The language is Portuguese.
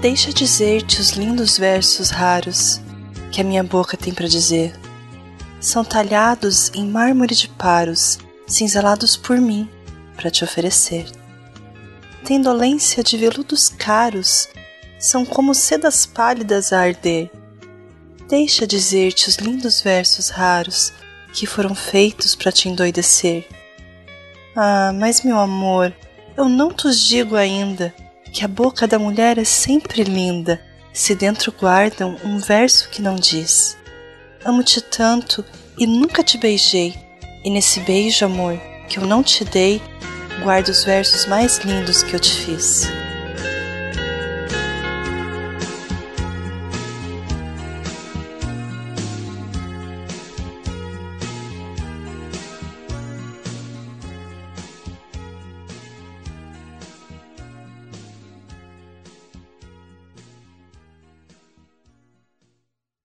Deixa dizer-te os lindos versos raros que a minha boca tem para dizer. São talhados em mármore de paros, cinzelados por mim para te oferecer. Tem dolência de veludos caros, são como sedas pálidas a arder. Deixa dizer-te os lindos versos raros que foram feitos para te endoidecer. Ah, mas meu amor, eu não te digo ainda que a boca da mulher é sempre linda, se dentro guardam um verso que não diz. Amo-te tanto e nunca te beijei, e nesse beijo, amor, que eu não te dei, guardo os versos mais lindos que eu te fiz.